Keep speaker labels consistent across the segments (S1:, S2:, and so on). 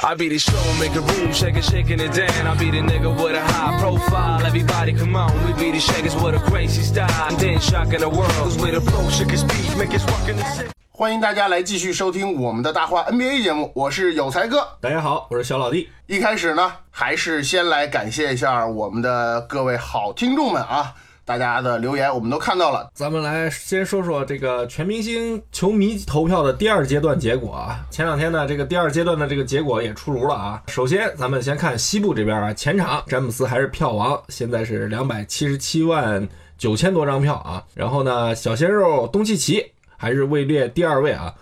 S1: I be the show, make a room, shaking, shaking it down. I be the nigga with a high profile. Everybody come on, we be the shakers with a crazy style. And then shocking the world, cause we the flow, shake his speed, make us walk in the city.
S2: 欢迎大家来继续收听我们的大话 NBA 节目，我是有才哥。
S3: 大家好，我是小老弟。
S2: 一开始呢，还是先来感谢一下我们的各位好听众们啊，大家的留言我们都看到了。
S3: 咱们来先说说这个全明星球迷投票的第二阶段结果啊。前两天呢，这个第二阶段的这个结果也出炉了啊。首先，咱们先看西部这边啊，前场詹姆斯还是票王，现在是两百七十七万九千多张票啊。然后呢，小鲜肉东契奇还是位列第二位啊。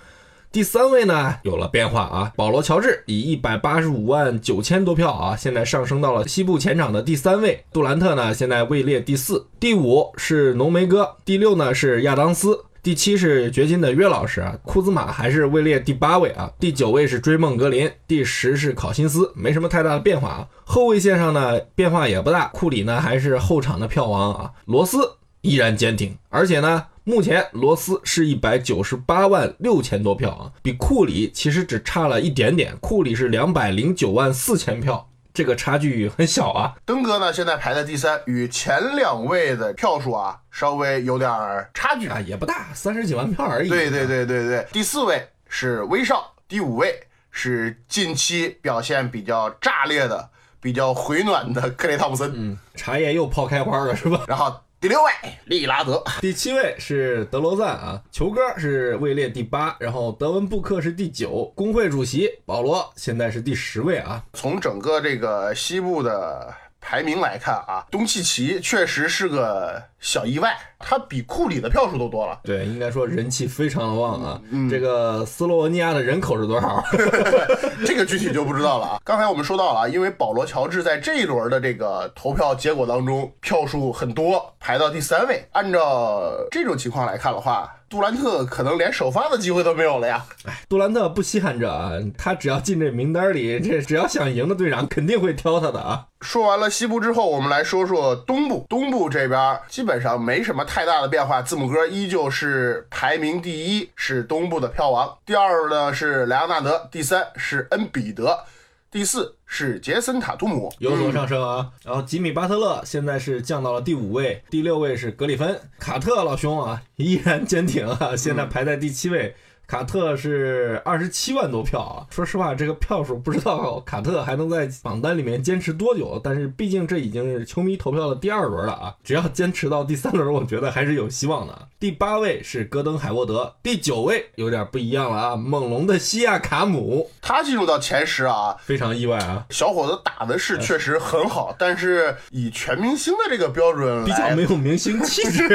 S3: 第三位呢有了变化啊，保罗乔治以一百八十五万九千多票啊，现在上升到了西部前场的第三位。杜兰特呢现在位列第四，第五是浓眉哥，第六呢是亚当斯，第七是掘金的约老师啊，库兹马还是位列第八位啊，第九位是追梦格林，第十是考辛斯，没什么太大的变化啊。后卫线上呢变化也不大，库里呢还是后场的票王啊，罗斯依然坚挺，而且呢。目前罗斯是一百九十八万六千多票啊，比库里其实只差了一点点，库里是两百零九万四千票，这个差距很小啊。
S2: 登哥呢现在排在第三，与前两位的票数啊稍微有点差距
S3: 啊，也不大，三十几万票而已。
S2: 对对对对对，第四位是威少，第五位是近期表现比较炸裂的、比较回暖的克雷汤普森。
S3: 嗯，茶叶又泡开花了是吧？
S2: 然后。第六位利拉德，
S3: 第七位是德罗赞啊，球哥是位列第八，然后德文布克是第九，工会主席保罗现在是第十位啊。
S2: 从整个这个西部的排名来看啊，东契奇确实是个小意外，他比库里的票数都多了。
S3: 对，应该说人气非常的旺啊。嗯、这个斯洛文尼亚的人口是多少？
S2: 这个具体就不知道了啊。刚才我们说到了啊，因为保罗乔治在这一轮的这个投票结果当中票数很多，排到第三位。按照这种情况来看的话，杜兰特可能连首发的机会都没有了呀。
S3: 哎，杜兰特不稀罕这啊，他只要进这名单里，这只要想赢的队长肯定会挑他的啊。
S2: 说完了西部之后，我们来说说东部。东部这边基本上没什么太大的变化，字母哥依旧是排名第一，是东部的票王。第二呢是莱昂纳德，第三是恩比德，第四是杰森塔图姆，
S3: 有所上升啊。然后吉米巴特勒现在是降到了第五位，第六位是格里芬，卡特老兄啊依然坚挺啊，现在排在第七位。卡特是二十七万多票啊！说实话，这个票数不知道 卡特还能在榜单里面坚持多久。但是毕竟这已经是球迷投票的第二轮了啊！只要坚持到第三轮，我觉得还是有希望的。第八位是戈登海沃德，第九位有点不一样了啊！猛龙的西亚卡姆，
S2: 他进入到前十啊，
S3: 非常意外啊！
S2: 小伙子打的是确实很好，但是以全明星的这个标准，
S3: 比较没有明星气质，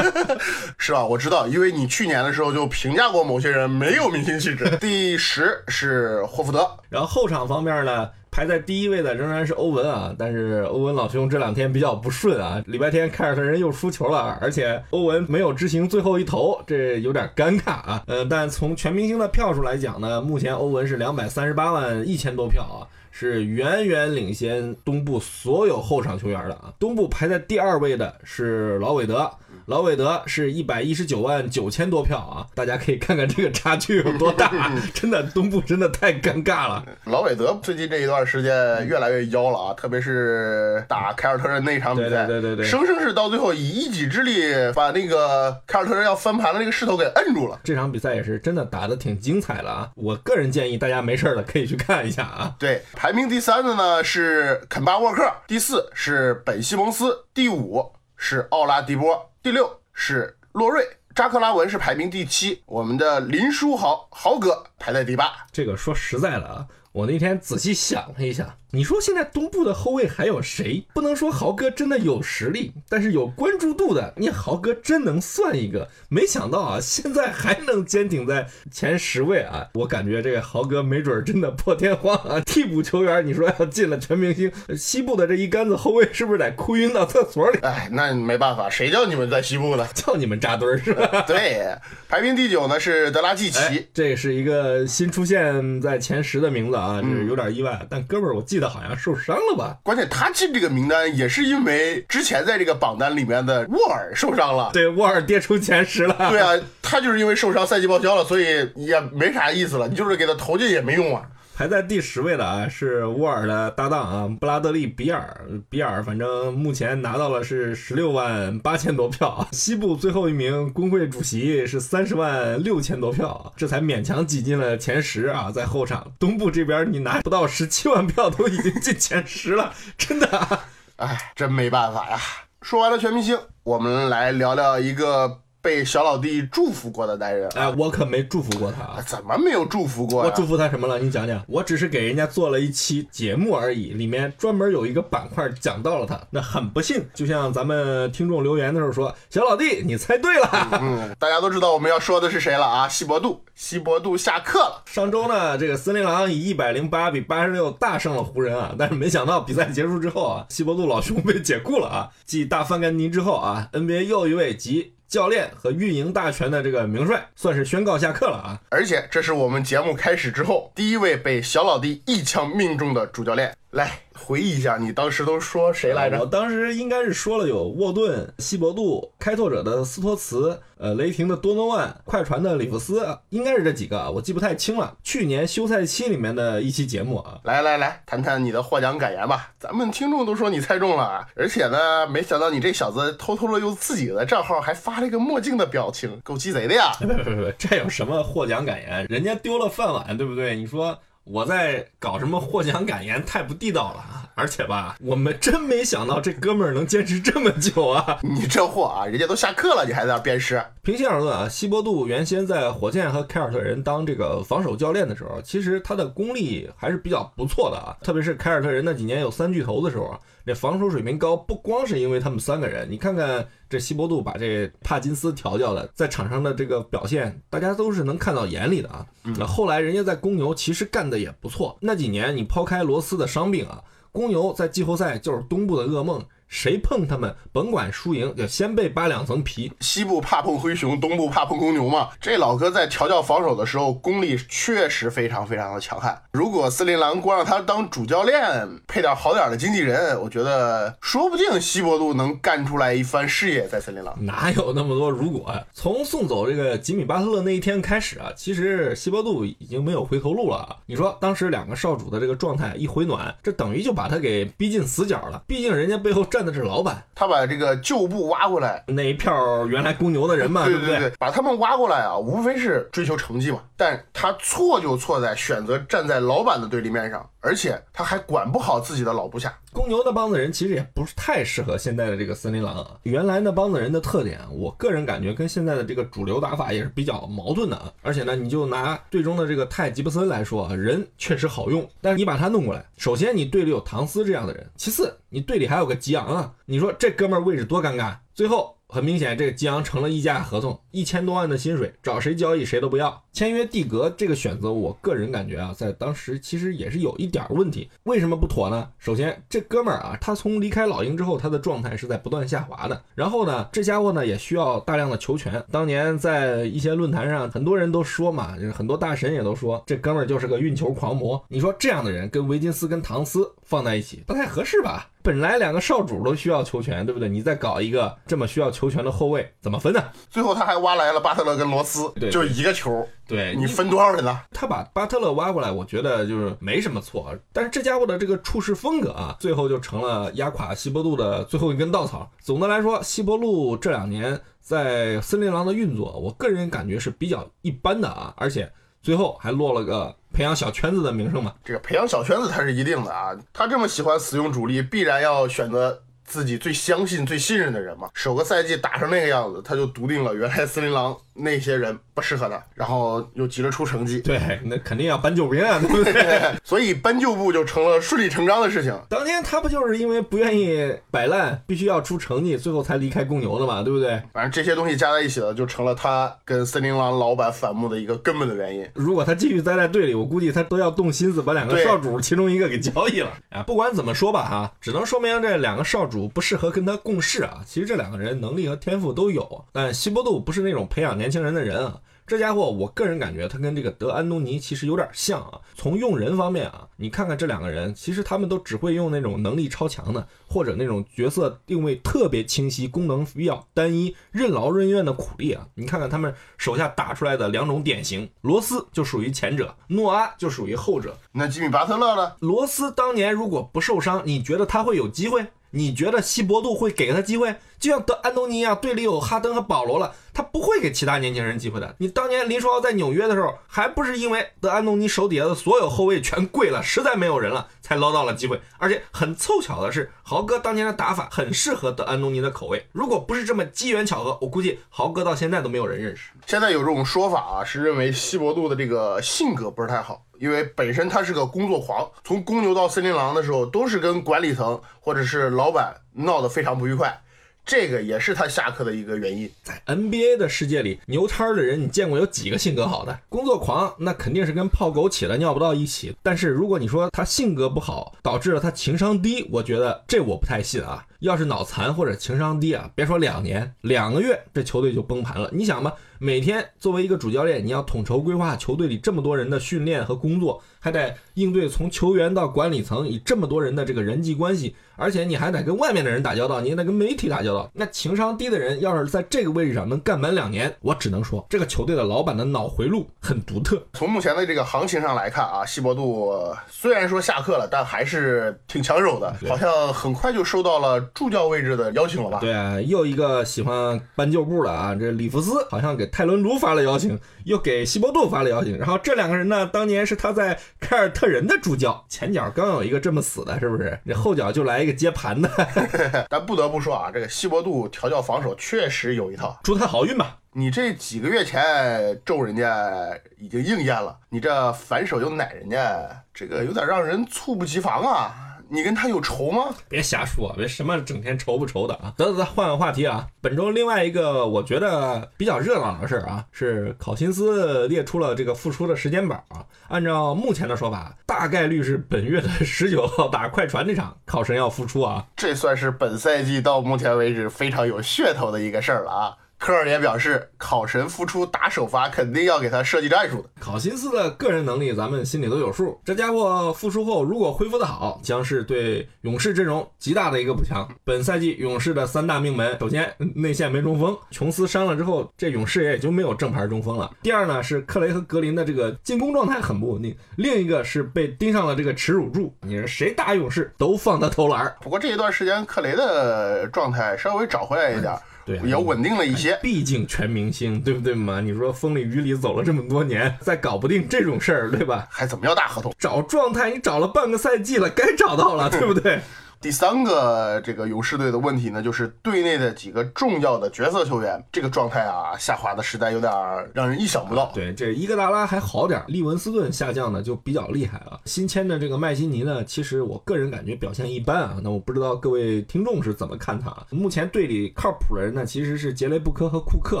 S2: 是吧？我知道，因为你去年的时候就评价过某些人。没有明星气质。第十是霍福德，
S3: 然后后场方面呢，排在第一位的仍然是欧文啊，但是欧文老兄这两天比较不顺啊，礼拜天凯尔特人又输球了，而且欧文没有执行最后一投，这有点尴尬啊。呃，但从全明星的票数来讲呢，目前欧文是两百三十八万一千多票啊。是远远领先东部所有后场球员的啊！东部排在第二位的是老韦德，劳韦德是一百一十九万九千多票啊！大家可以看看这个差距有多大，真的东部真的太尴尬了。
S2: 劳韦德最近这一段时间越来越妖了啊，特别是打凯尔特人那场比赛，
S3: 对对对对，
S2: 生生是到最后以一己之力把那个凯尔特人要翻盘的那个势头给摁住了。
S3: 这场比赛也是真的打得挺精彩了啊！我个人建议大家没事了可以去看一下啊。
S2: 对。排名第三的呢是肯巴沃克，第四是本西蒙斯，第五是奥拉迪波，第六是洛瑞。扎克拉文是排名第七，我们的林书豪豪哥排在第八。
S3: 这个说实在的啊，我那天仔细想了一下，你说现在东部的后卫还有谁？不能说豪哥真的有实力，但是有关注度的，你豪哥真能算一个。没想到啊，现在还能坚挺在前十位啊！我感觉这个豪哥没准真的破天荒啊！替补球员，你说要进了全明星，西部的这一杆子后卫是不是得哭晕到厕所里？
S2: 哎，那没办法，谁叫你们在西部呢？
S3: 叫你们扎堆儿是吧？
S2: 对，排名第九呢是德拉季奇。
S3: 哎，这是一个新出现在前十的名字啊，这是有点意外。但哥们儿，我记得好像受伤了吧？
S2: 关键他进这个名单也是因为之前在这个榜单里面的沃尔受伤了。
S3: 对，沃尔跌出前十了。
S2: 对啊，他就是因为受伤赛季报销了，所以也没啥意思了。你就是给他投进也没用啊。
S3: 排在第十位的啊是沃尔的搭档啊布拉德利比尔，比尔反正目前拿到了是十六万八千多票啊，西部最后一名工会主席是三十万六千多票啊，这才勉强挤进了前十啊，在后场东部这边你拿不到十七万票都已经进前十了，真的，
S2: 哎，真没办法呀。说完了全明星，我们来聊聊一个。被小老弟祝福过的男人，
S3: 哎，我可没祝福过他啊，
S2: 怎么没有祝福过？
S3: 我祝福他什么了？你讲讲。我只是给人家做了一期节目而已，里面专门有一个板块讲到了他。那很不幸，就像咱们听众留言的时候说，小老弟，你猜对了。
S2: 嗯，大家都知道我们要说的是谁了啊？西伯杜，西伯杜下课了。
S3: 上周呢，这个森林狼以一百零八比八十六大胜了湖人啊，但是没想到比赛结束之后啊，西伯杜老兄被解雇了啊。继大范甘尼之后啊，NBA 又一位集。教练和运营大权的这个名帅算是宣告下课了啊！
S2: 而且这是我们节目开始之后第一位被小老弟一枪命中的主教练。来回忆一下，你当时都说谁来着？
S3: 我当时应该是说了有沃顿、西伯杜、开拓者的斯托茨、呃，雷霆的多诺万、快船的里弗斯，应该是这几个，我记不太清了。去年休赛期里面的一期节目啊，
S2: 来来来，谈谈你的获奖感言吧。咱们听众都说你猜中了，而且呢，没想到你这小子偷偷的用自己的账号还发了一个墨镜的表情，够鸡贼的呀！
S3: 不不不，这有什么获奖感言？人家丢了饭碗，对不对？你说。我在搞什么获奖感言，太不地道了啊！而且吧，我们真没想到这哥们儿能坚持这么久啊！
S2: 你这货啊，人家都下课了，你还在那鞭尸。
S3: 平心而论啊，西伯杜原先在火箭和凯尔特人当这个防守教练的时候，其实他的功力还是比较不错的啊。特别是凯尔特人那几年有三巨头的时候啊，这防守水平高，不光是因为他们三个人，你看看。这西伯杜把这帕金斯调教的，在场上的这个表现，大家都是能看到眼里的啊。那后来人家在公牛其实干的也不错，那几年你抛开罗斯的伤病啊，公牛在季后赛就是东部的噩梦。谁碰他们，甭管输赢，就先被扒两层皮。
S2: 西部怕碰灰熊，东部怕碰公牛嘛。这老哥在调教防守的时候，功力确实非常非常的强悍。如果森林狼光让他当主教练，配点好点的经纪人，我觉得说不定西伯杜能干出来一番事业在森林狼。
S3: 哪有那么多如果？从送走这个吉米巴特勒那一天开始啊，其实西伯杜已经没有回头路了。你说当时两个少主的这个状态一回暖，这等于就把他给逼进死角了。毕竟人家背后站。的是老板，
S2: 他把这个旧部挖过来，
S3: 那一票原来公牛的人嘛，
S2: 对
S3: 不对？
S2: 把他们挖过来啊，无非是追求成绩嘛。但他错就错在选择站在老板的对立面上，而且他还管不好自己的老部下。
S3: 公牛那帮子人其实也不是太适合现在的这个森林狼啊。原来那帮子人的特点，我个人感觉跟现在的这个主流打法也是比较矛盾的啊。而且呢，你就拿队中的这个泰吉布森来说啊，人确实好用，但是你把他弄过来，首先你队里有唐斯这样的人，其次你队里还有个吉昂啊，你说这哥们儿位置多尴尬。最后。很明显，这个吉昂成了溢价合同，一千多万的薪水，找谁交易谁都不要。签约蒂格这个选择，我个人感觉啊，在当时其实也是有一点问题。为什么不妥呢？首先，这哥们儿啊，他从离开老鹰之后，他的状态是在不断下滑的。然后呢，这家伙呢也需要大量的球权。当年在一些论坛上，很多人都说嘛，就是很多大神也都说，这哥们儿就是个运球狂魔。你说这样的人跟维金斯跟唐斯放在一起，不太合适吧？本来两个少主都需要球权，对不对？你再搞一个这么需要球权的后卫，怎么分呢？
S2: 最后他还挖来了巴特勒跟罗斯，就一个球，
S3: 对
S2: 你分多少人呢？
S3: 他把巴特勒挖过来，我觉得就是没什么错。但是这家伙的这个处事风格啊，最后就成了压垮西伯杜的最后一根稻草。总的来说，西伯路这两年在森林狼的运作，我个人感觉是比较一般的啊，而且最后还落了个。培养小圈子的名声嘛，
S2: 这个培养小圈子他是一定的啊。他这么喜欢使用主力，必然要选择自己最相信、最信任的人嘛。首个赛季打成那个样子，他就笃定了原来森林狼那些人不适合他，然后又急着出成绩，
S3: 对，那肯定要搬救兵啊，对不对？
S2: 所以搬救部就成了顺理成章的事情。
S3: 当年他不就是因为不愿意摆烂，必须要出成绩，最后才离开公牛的嘛，对不对？
S2: 反正这些东西加在一起了，就成了他跟森林狼老板反目的一个根本的原因。
S3: 如果他继续待在队里，我估计他都要动心思把两个少主其中一个给交易了啊！不管怎么说吧，哈，只能说明这两个少主不适合跟他共事啊。其实这两个人能力和天赋都有，但希伯杜不是那种培养年轻人的人啊。这家伙，我个人感觉他跟这个德安东尼其实有点像啊。从用人方面啊，你看看这两个人，其实他们都只会用那种能力超强的，或者那种角色定位特别清晰、功能比较单一、任劳任怨的苦力啊。你看看他们手下打出来的两种典型，罗斯就属于前者，诺阿就属于后者。
S2: 那吉米巴特勒呢？
S3: 罗斯当年如果不受伤，你觉得他会有机会？你觉得希伯杜会给他机会？就像德安东尼一样，队里有哈登和保罗了，他不会给其他年轻人机会的。你当年林书豪在纽约的时候，还不是因为德安东尼手底下的所有后卫全跪了，实在没有人了，才捞到了机会。而且很凑巧的是，豪哥当年的打法很适合德安东尼的口味。如果不是这么机缘巧合，我估计豪哥到现在都没有人认识。
S2: 现在有这种说法啊，是认为希伯杜的这个性格不是太好，因为本身他是个工作狂，从公牛到森林狼的时候，都是跟管理层或者是老板闹得非常不愉快，这个也是他下课的一个原因。
S3: 在 NBA 的世界里，牛叉的人你见过有几个性格好的？工作狂那肯定是跟泡枸杞了尿不到一起。但是如果你说他性格不好，导致了他情商低，我觉得这我不太信啊。要是脑残或者情商低啊，别说两年，两个月这球队就崩盘了。你想吧，每天作为一个主教练，你要统筹规划球队里这么多人的训练和工作，还得应对从球员到管理层以这么多人的这个人际关系，而且你还得跟外面的人打交道，你也得跟媒体打交道。那情商低的人要是在这个位置上能干满两年，我只能说这个球队的老板的脑回路很独特。
S2: 从目前的这个行情上来看啊，西伯杜呃虽然说下课了，但还是挺抢手的，好像很快就收到了助教位置的邀请了吧？
S3: 对啊，又一个喜欢搬旧部的啊，这里弗斯好像给泰伦卢发了邀请，又给西伯杜发了邀请。然后这两个人呢，当年是他在凯尔特人的助教，前脚刚有一个这么死的，是不是？这后脚就来一个接盘的，
S2: 但不得不说啊，这个西伯杜调教防守确实有一套。
S3: 祝他好运吧。
S2: 你这几个月前咒人家已经应验了，你这反手又奶人家，这个有点让人猝不及防啊！你跟他有仇吗？
S3: 别瞎说，别什么整天仇不仇的啊！得得得，换个话题啊。本周另外一个我觉得比较热闹的事儿啊，是考辛斯列出了这个复出的时间表啊。按照目前的说法，大概率是本月的十九号打快船这场，考神要复出啊。
S2: 这算是本赛季到目前为止非常有噱头的一个事儿了啊！科尔也表示，考神复出打首发肯定要给他设计战术的。
S3: 考辛斯的个人能力咱们心里都有数，这家伙复出后如果恢复的好，将是对勇士阵容极大的一个补强。本赛季勇士的三大命门，首先内线没中锋，琼斯伤了之后，这勇士也就没有正牌中锋了。第二呢是克雷和格林的这个进攻状态很不稳定，另一个是被盯上了这个耻辱柱，你说谁打勇士都放他投篮儿。
S2: 不过这一段时间克雷的状态稍微找回来一点儿，
S3: 对啊
S2: 也稳定了一些。
S3: 毕竟全明星，对不对嘛？你说风里雨里走了这么多年，再搞不定这种事儿，对吧？
S2: 还怎么要大合同？
S3: 找状态，你找了半个赛季了，该找到了，对不对？
S2: 第三个这个勇士队的问题呢，就是队内的几个重要的角色球员，这个状态啊下滑的实在有点让人意想不到。
S3: 对，这伊戈达拉还好点，利文斯顿下降的就比较厉害了。新签的这个麦基尼呢，其实我个人感觉表现一般啊。那我不知道各位听众是怎么看他啊？目前队里靠谱的人呢，其实是杰雷布科和库克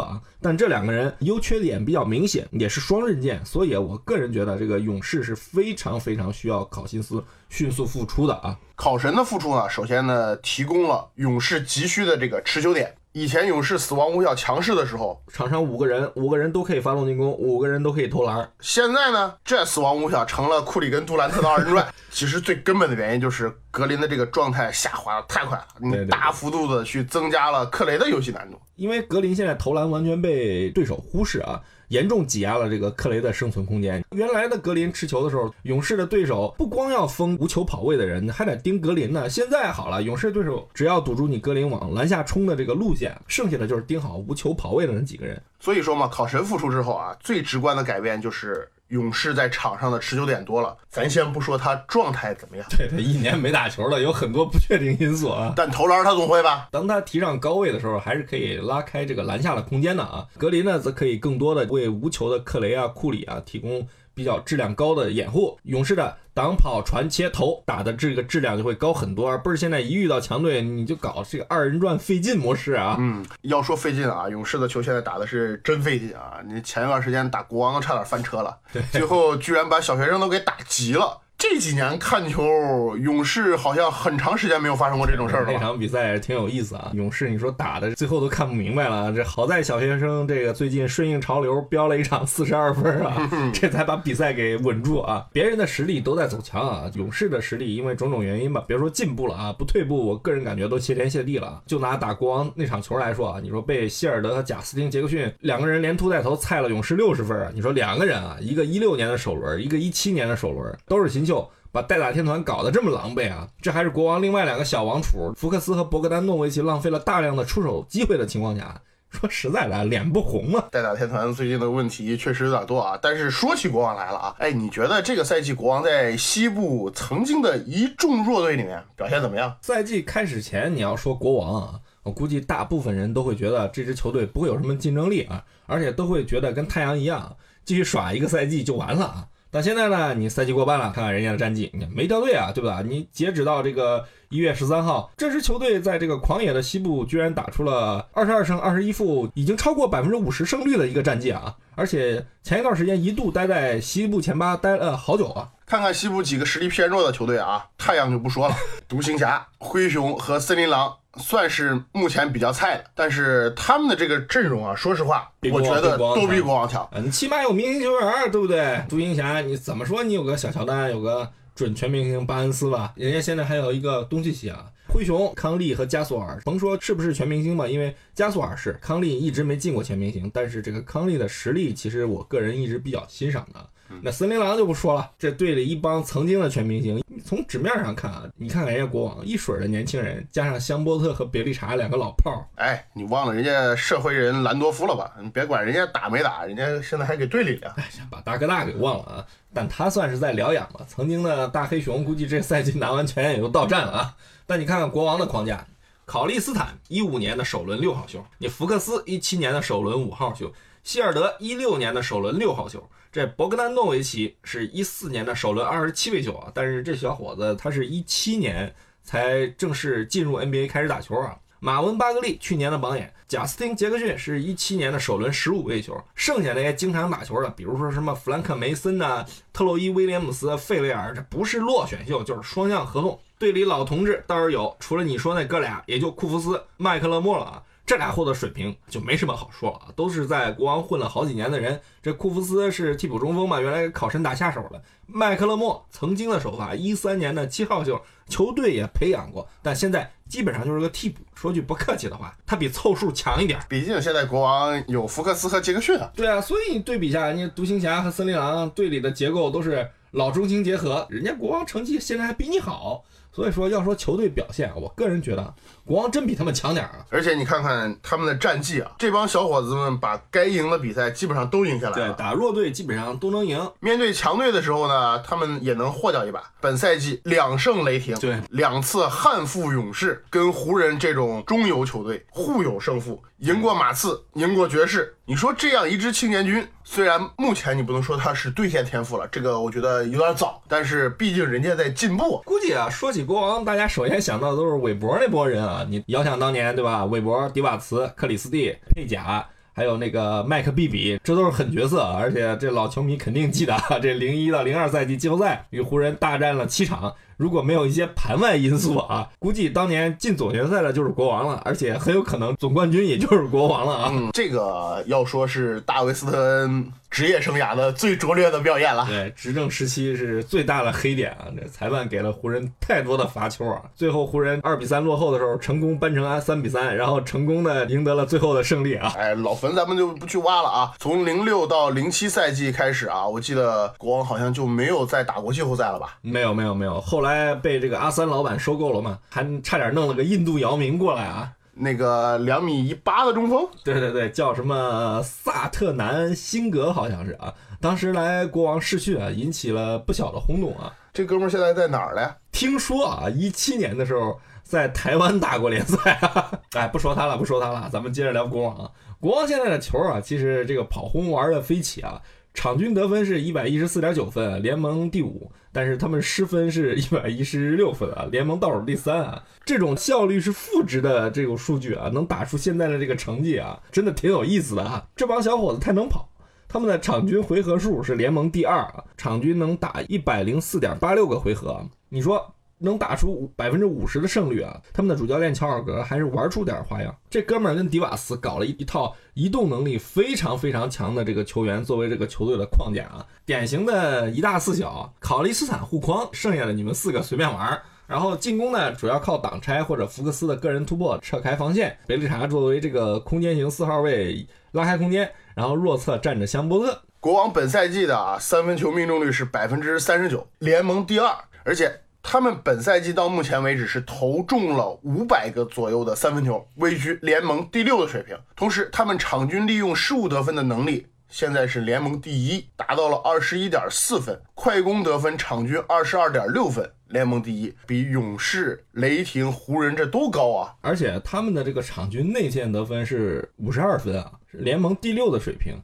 S3: 啊，但这两个人优缺点比较明显，也是双刃剑，所以我个人觉得这个勇士是非常非常需要考辛斯迅速复出的啊。
S2: 考神的复出呢，首先呢提供了勇士急需的这个持久点。以前勇士死亡五小强势的时候，
S3: 场上五个人，五个人都可以发动进攻，五个人都可以投篮。
S2: 现在呢，这死亡五小成了库里跟杜兰特的二人转。其实最根本的原因就是格林的这个状态下滑的太快了，你大幅度的去增加了克雷的游戏难度。
S3: 因为格林现在投篮完全被对手忽视啊，严重挤压了这个克雷的生存空间。原来的格林持球的时候，勇士的对手不光要封无球跑位的人，还得盯格林呢。现在好了，勇士对手只要堵住你格林往篮下冲的这个路线，剩下的就是盯好无球跑位的那几个人。
S2: 所以说嘛，考神复出之后啊，最直观的改变就是勇士在场上的持久点多了。咱先不说他状态怎么样，
S3: 对他一年没打球了，有很多不确定因素啊。
S2: 但投篮他总会吧？
S3: 当他提上高位的时候，还是可以拉开这个篮下的空间的啊。格林呢，则可以更多的为无球的克雷啊、库里啊提供比较质量高的掩护。勇士的挡跑、传切、投打的这个质量就会高很多，而不是现在一遇到强队你就搞这个二人转费劲模式啊。
S2: 嗯，要说费劲啊，勇士的球现在打的是真费劲啊！你前一段时间打国王都差点翻车了，最后居然把小学生都给打急了。这几年看球，勇士好像很长时间没有发生过这种事儿了
S3: 那。场比赛挺有意思啊，勇士你说打的最后都看不明白了，这好在小学生这个最近顺应潮流飙了一场四十二分啊，这才把比赛给稳住啊。别人的实力都在走强啊，勇士的实力因为种种原因吧，别说进步了啊，不退步，我个人感觉都谢天谢地了啊。就拿打国王那场球来说啊，你说被希尔德和贾斯汀杰克逊两个人连突带投菜了勇士六十分啊，你说两个人啊，一个一六年的首轮，一个一七年的首轮，都是新秀。把代打天团搞得这么狼狈啊！这还是国王另外两个小王储福克斯和博格丹诺维奇浪费了大量的出手机会的情况下，说实在的，脸不红啊。
S2: 代打天团最近的问题确实有点多啊，但是说起国王来了啊，哎，你觉得这个赛季国王在西部曾经的一众弱队里面表现怎么样？
S3: 赛季开始前，你要说国王啊，我估计大部分人都会觉得这支球队不会有什么竞争力啊，而且都会觉得跟太阳一样，继续耍一个赛季就完了啊。但现在呢，你赛季过半了，看看人家的战绩，你没掉队啊，对吧？你截止到这个一月十三号，这支球队在这个狂野的西部居然打出了二十二胜二十一负，已经超过百分之五十胜率的一个战绩啊！而且前一段时间一度待在西部前八待了好久啊。
S2: 看看西部几个实力偏弱的球队啊，太阳就不说了，独行侠、灰熊和森林狼算是目前比较菜的，但是他们的这个阵容啊，说实话，我觉得都比
S3: 强
S2: 国王强。
S3: 你，起码有明星球员，对不对？独行侠，你怎么说？你有个小乔丹，有个准全明星巴恩斯吧？人家现在还有一个东契奇啊。灰熊、康利和加索尔，甭说是不是全明星吧，因为加索尔是，康利一直没进过全明星，但是这个康利的实力，其实我个人一直比较欣赏的。那森林狼就不说了，这队里一帮曾经的全明星，从纸面上看啊，你看看人家国王一水儿的年轻人，加上香波特和别利查两个老炮儿，
S2: 哎，你忘了人家社会人兰多夫了吧？你别管人家打没打，人家现在还给队里啊。
S3: 把大哥大给忘了啊，但他算是在疗养了。曾经的大黑熊估计这赛季拿完全也就到站了啊。但你看看国王的框架，考利斯坦一五年的首轮六号秀，你福克斯一七年的首轮五号秀，希尔德一六年的首轮六号秀，这博格丹诺维奇是一四年的首轮二十七位球啊。但是这小伙子他是一七年才正式进入 NBA 开始打球啊。马文巴格利去年的榜眼，贾斯汀杰克逊是一七年的首轮十五位球，剩下那些经常打球的，比如说什么弗兰克梅森呐、特洛伊威廉姆斯、费雷尔，这不是落选秀就是双向合同。队里老同志倒是有，除了你说那哥俩，也就库弗斯、麦克勒莫了啊。这俩货的水平就没什么好说了啊，都是在国王混了好几年的人。这库弗斯是替补中锋嘛，原来考神打下手的。麦克勒莫曾经的首发，一三年的七号秀，球队也培养过，但现在基本上就是个替补。说句不客气的话，他比凑数强一点。
S2: 毕竟现在国王有福克斯和杰克逊啊。
S3: 对啊，所以你对比一下，人家独行侠和森林狼队里的结构都是老中青结合，人家国王成绩现在还比你好。所以说，要说球队表现，我个人觉得国王真比他们强点儿啊。
S2: 而且你看看他们的战绩啊，这帮小伙子们把该赢的比赛基本上都赢下来了对，
S3: 打弱队基本上都能赢。
S2: 面对强队的时候呢，他们也能获掉一把。本赛季两胜雷霆，
S3: 对，
S2: 两次悍负勇士，跟湖人这种中游球队互有胜负，赢过马刺，赢过爵士。你说这样一支青年军，虽然目前你不能说他是兑现天赋了，这个我觉得有点早，但是毕竟人家在进步。
S3: 估计啊，说起国王，大家首先想到的都是韦伯那波人啊。你遥想当年，对吧？韦伯、迪瓦茨、克里斯蒂、佩贾，还有那个麦克毕比，这都是狠角色。而且这老球迷肯定记得啊，这零一到零二赛季季后赛与湖人大战了七场。如果没有一些盘外因素啊，估计当年进总决赛的就是国王了，而且很有可能总冠军也就是国王了啊。
S2: 嗯，这个要说是大卫斯特恩职业生涯的最拙劣的表演了。
S3: 对，执政时期是最大的黑点啊！这裁判给了湖人太多的罚球啊！最后湖人二比三落后的时候，成功扳成安三比三，然后成功的赢得了最后的胜利啊！
S2: 哎，老坟咱们就不去挖了啊。从零六到零七赛季开始啊，我记得国王好像就没有再打过季后赛了吧？
S3: 没有没有没有，后来被这个阿三老板收购了嘛，还差点弄了个印度姚明过来啊！
S2: 那个两米一八的中锋，
S3: 对对对，叫什么萨特南辛格好像是啊，当时来国王试训啊，引起了不小的轰动啊。
S2: 这哥们儿现在在哪儿了？
S3: 听说啊，一七年的时候在台湾打过联赛啊。哎，不说他了，不说他了，咱们接着聊国王啊。国王现在的球啊，其实这个跑轰玩的飞起啊，场均得分是一百一十四点九分，联盟第五，但是他们失分是一百一十六分啊，联盟倒数第三啊。这种效率是负值的这种数据啊，能打出现在的这个成绩啊，真的挺有意思的啊。这帮小伙子太能跑。他们的场均回合数是联盟第二啊，场均能打一百零四点八六个回合。你说能打出百分之五十的胜率啊？他们的主教练乔尔格还是玩出点花样。这哥们儿跟迪瓦斯搞了一一套移动能力非常非常强的这个球员作为这个球队的框架啊，典型的一大四小，考利斯坦护框，剩下的你们四个随便玩。然后进攻呢，主要靠挡拆或者福克斯的个人突破撤开防线。贝利查作为这个空间型四号位拉开空间。然后弱侧站着香波特，
S2: 国王本赛季的啊三分球命中率是百分之三十九，联盟第二，而且他们本赛季到目前为止是投中了五百个左右的三分球，位居联盟第六的水平。同时，他们场均利用失误得分的能力现在是联盟第一，达到了二十一点四分，快攻得分场均二十二点六分，联盟第一，比勇士、雷霆、湖人这都高啊！
S3: 而且他们的这个场均内线得分是五十二分啊。是联盟第六的水平，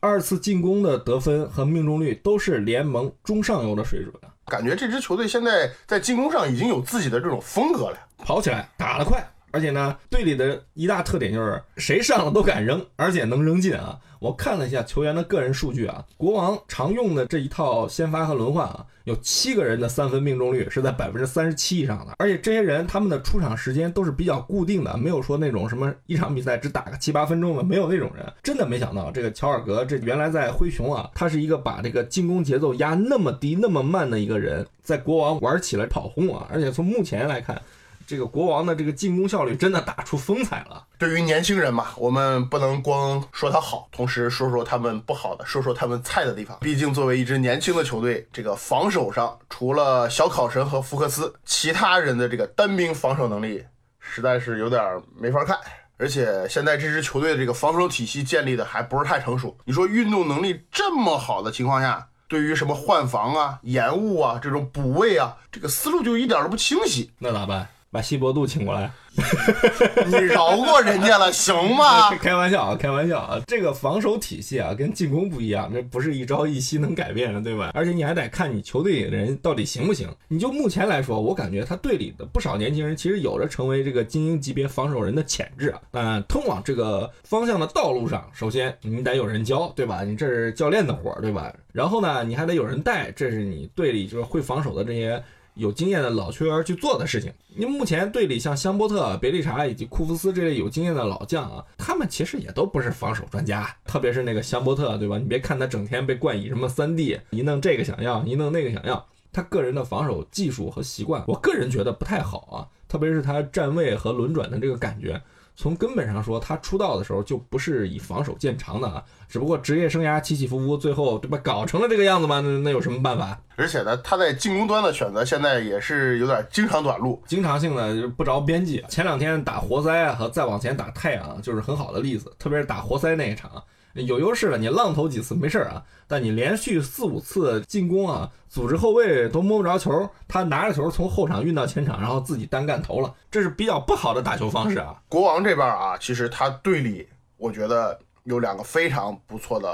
S3: 二次进攻的得分和命中率都是联盟中上游的水准。
S2: 感觉这支球队现在在进攻上已经有自己的这种风格了，
S3: 跑起来，打得快。而且呢，队里的一大特点就是谁上了都敢扔，而且能扔进啊！我看了一下球员的个人数据啊，国王常用的这一套先发和轮换啊，有七个人的三分命中率是在百分之三十七以上的，而且这些人他们的出场时间都是比较固定的，没有说那种什么一场比赛只打个七八分钟的，没有那种人。真的没想到这个乔尔格，这原来在灰熊啊，他是一个把这个进攻节奏压那么低、那么慢的一个人，在国王玩起了跑轰啊！而且从目前来看。这个国王的这个进攻效率真的打出风采了。
S2: 对于年轻人嘛，我们不能光说他好，同时说说他们不好的，说说他们菜的地方。毕竟作为一支年轻的球队，这个防守上除了小考神和福克斯，其他人的这个单兵防守能力实在是有点没法看。而且现在这支球队的这个防守体系建立的还不是太成熟。你说运动能力这么好的情况下，对于什么换防啊、延误啊、这种补位啊，这个思路就一点都不清晰。
S3: 那咋办？把西伯杜请过来，
S2: 你饶过人家了，行吗？
S3: 开玩笑啊，开玩笑啊！这个防守体系啊，跟进攻不一样，这不是一朝一夕能改变的，对吧？而且你还得看你球队里的人到底行不行。你就目前来说，我感觉他队里的不少年轻人其实有着成为这个精英级别防守人的潜质啊。但通往这个方向的道路上，首先你得有人教，对吧？你这是教练的活，对吧？然后呢，你还得有人带，这是你队里就是会防守的这些。有经验的老球员去做的事情。因为目前队里像香波特、别利查以及库夫斯这类有经验的老将啊，他们其实也都不是防守专家。特别是那个香波特，对吧？你别看他整天被冠以什么三 D，一弄这个想要，一弄那个想要，他个人的防守技术和习惯，我个人觉得不太好啊。特别是他站位和轮转的这个感觉。从根本上说，他出道的时候就不是以防守见长的啊，只不过职业生涯起起伏伏，最后对吧，搞成了这个样子嘛，那那有什么办法？
S2: 而且呢，他在进攻端的选择现在也是有点经常短路，
S3: 经常性的不着边际。前两天打活塞啊，和再往前打太阳就是很好的例子，特别是打活塞那一场。有优势了，你浪投几次没事儿啊，但你连续四五次进攻啊，组织后卫都摸不着球，他拿着球从后场运到前场，然后自己单干投了，这是比较不好的打球方式啊。
S2: 国王这边啊，其实他队里我觉得有两个非常不错的。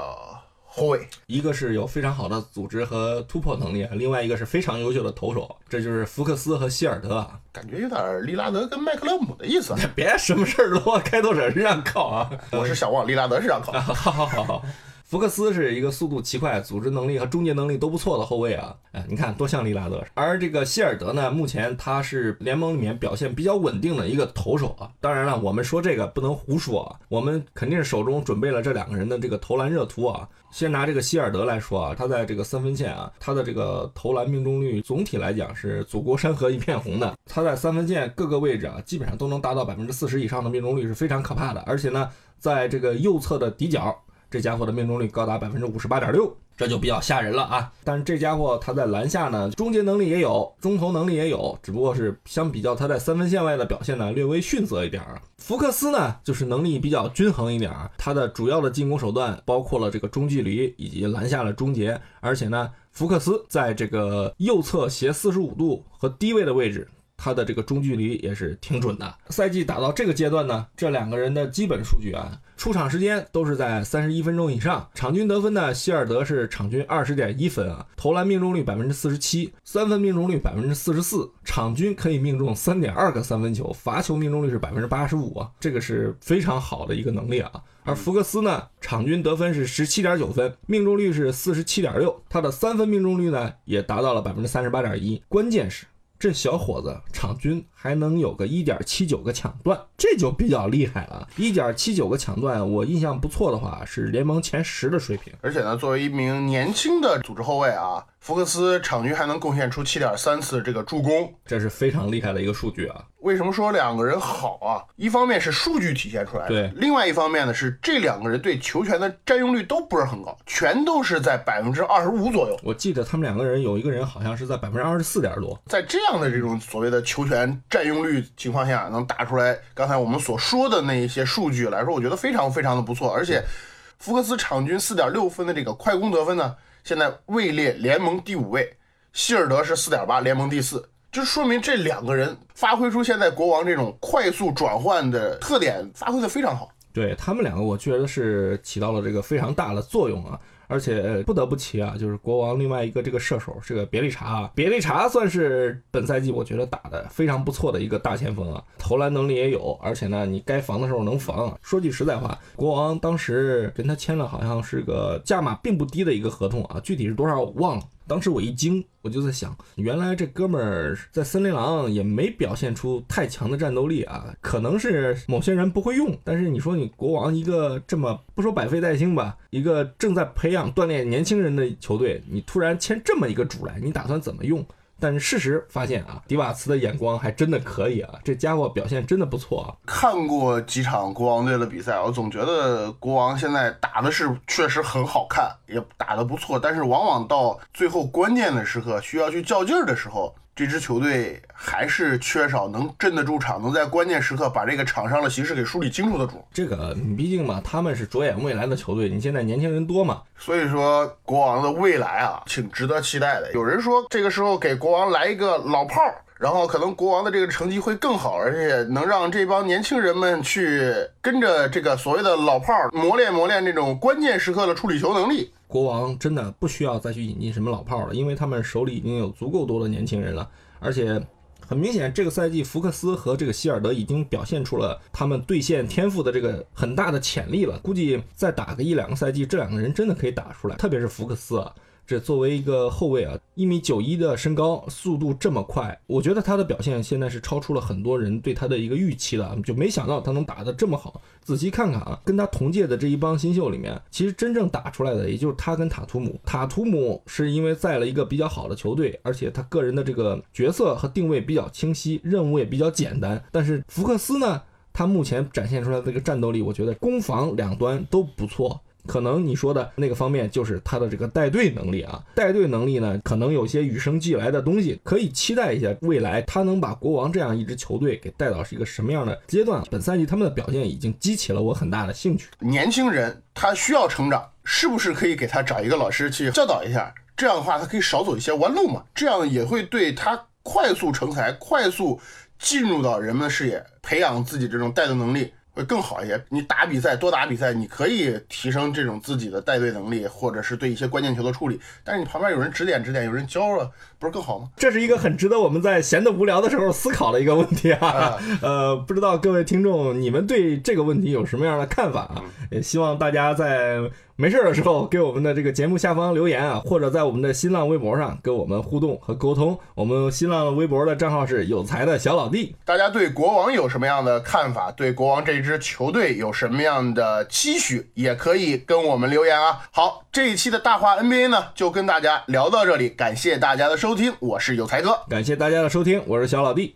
S2: 后卫，
S3: 一个是有非常好的组织和突破能力，另外一个是非常优秀的投手，这就是福克斯和希尔德啊，
S2: 感觉有点利拉德跟麦克勒姆的意思。
S3: 别什么事儿都往开拓者身上靠啊！
S2: 我是想往利拉德身上靠。
S3: 好好好好。福克斯是一个速度奇快、组织能力和终结能力都不错的后卫啊，哎，你看多像利拉德。而这个希尔德呢，目前他是联盟里面表现比较稳定的一个投手啊。当然了，我们说这个不能胡说啊，我们肯定是手中准备了这两个人的这个投篮热图啊。先拿这个希尔德来说啊，他在这个三分线啊，他的这个投篮命中率总体来讲是祖国山河一片红的。他在三分线各个位置啊，基本上都能达到百分之四十以上的命中率，是非常可怕的。而且呢，在这个右侧的底角。这家伙的命中率高达百分之五十八点六，这就比较吓人了啊！但是这家伙他在篮下呢，终结能力也有，中投能力也有，只不过是相比较他在三分线外的表现呢，略微逊色一点。福克斯呢，就是能力比较均衡一点，他的主要的进攻手段包括了这个中距离以及篮下的终结，而且呢，福克斯在这个右侧斜四十五度和低位的位置。他的这个中距离也是挺准的。赛季打到这个阶段呢，这两个人的基本数据啊，出场时间都是在三十一分钟以上。场均得分呢，希尔德是场均二十点一分啊，投篮命中率百分之四十七，三分命中率百分之四十四，场均可以命中三点二个三分球，罚球命中率是百分之八十五啊，这个是非常好的一个能力啊。而福克斯呢，场均得分是十七点九分，命中率是四十七点六，他的三分命中率呢也达到了百分之三十八点一，关键是。这小伙子场均还能有个一点七九个抢断，这就比较厉害了。一点七九个抢断，我印象不错的话，是联盟前十的水平。
S2: 而且呢，作为一名年轻的组织后卫啊。福克斯场均还能贡献出七点三次这个助攻，
S3: 这是非常厉害的一个数据啊！
S2: 为什么说两个人好啊？一方面是数据体现出来的，
S3: 对；
S2: 另外一方面呢是这两个人对球权的占用率都不是很高，全都是在百分之二十五左右。
S3: 我记得他们两个人有一个人好像是在百分之二十四点多。
S2: 在这样的这种所谓的球权占用率情况下，能打出来刚才我们所说的那一些数据来说，我觉得非常非常的不错。而且福克斯场均四点六分的这个快攻得分呢？现在位列联盟第五位，希尔德是四点八，联盟第四，就说明这两个人发挥出现在国王这种快速转换的特点，发挥的非常好。
S3: 对他们两个，我觉得是起到了这个非常大的作用啊。而且不得不提啊，就是国王另外一个这个射手这个别利查，别利查算是本赛季我觉得打的非常不错的一个大前锋啊，投篮能力也有，而且呢，你该防的时候能防。说句实在话，国王当时跟他签了好像是个价码并不低的一个合同啊，具体是多少我忘了。当时我一惊，我就在想，原来这哥们儿在森林狼也没表现出太强的战斗力啊，可能是某些人不会用。但是你说你国王一个这么不说百废待兴吧，一个正在培养锻炼年轻人的球队，你突然签这么一个主来，你打算怎么用？但是事实发现啊，迪瓦茨的眼光还真的可以啊，这家伙表现真的不错啊。
S2: 看过几场国王队的比赛，我总觉得国王现在打的是确实很好看，也打得不错，但是往往到最后关键的时刻需要去较劲儿的时候。这支球队还是缺少能镇得住场，能在关键时刻把这个场上的形势给梳理清楚的主。
S3: 这个毕竟嘛，他们是着眼未来的球队。你现在年轻人多嘛，
S2: 所以说国王的未来啊，挺值得期待的。有人说这个时候给国王来一个老炮儿，然后可能国王的这个成绩会更好，而且能让这帮年轻人们去跟着这个所谓的老炮儿磨练磨练这种关键时刻的处理球能力。
S3: 国王真的不需要再去引进什么老炮了，因为他们手里已经有足够多的年轻人了，而且很明显，这个赛季福克斯和这个希尔德已经表现出了他们兑现天赋的这个很大的潜力了。估计再打个一两个赛季，这两个人真的可以打出来，特别是福克斯啊。这作为一个后卫啊，一米九一的身高，速度这么快，我觉得他的表现现在是超出了很多人对他的一个预期的，就没想到他能打得这么好。仔细看看啊，跟他同届的这一帮新秀里面，其实真正打出来的也就是他跟塔图姆。塔图姆是因为在了一个比较好的球队，而且他个人的这个角色和定位比较清晰，任务也比较简单。但是福克斯呢，他目前展现出来的这个战斗力，我觉得攻防两端都不错。可能你说的那个方面就是他的这个带队能力啊，带队能力呢，可能有些与生俱来的东西，可以期待一下未来他能把国王这样一支球队给带到是一个什么样的阶段。本赛季他们的表现已经激起了我很大的兴趣。
S2: 年轻人他需要成长，是不是可以给他找一个老师去教导一下？这样的话他可以少走一些弯路嘛，这样也会对他快速成才、快速进入到人们的视野，培养自己这种带队能力。会更好一些。你打比赛多打比赛，你可以提升这种自己的带队能力，或者是对一些关键球的处理。但是你旁边有人指点指点，有人教了，不是更好吗？
S3: 这是一个很值得我们在闲的无聊的时候思考的一个问题啊。呃，不知道各位听众你们对这个问题有什么样的看法啊？也希望大家在。没事的时候给我们的这个节目下方留言啊，或者在我们的新浪微博上跟我们互动和沟通。我们新浪微博的账号是有才的小老弟。
S2: 大家对国王有什么样的看法？对国王这支球队有什么样的期许？也可以跟我们留言啊。好，这一期的大话 NBA 呢，就跟大家聊到这里，感谢大家的收听，我是有才哥，
S3: 感谢大家的收听，我是小老弟。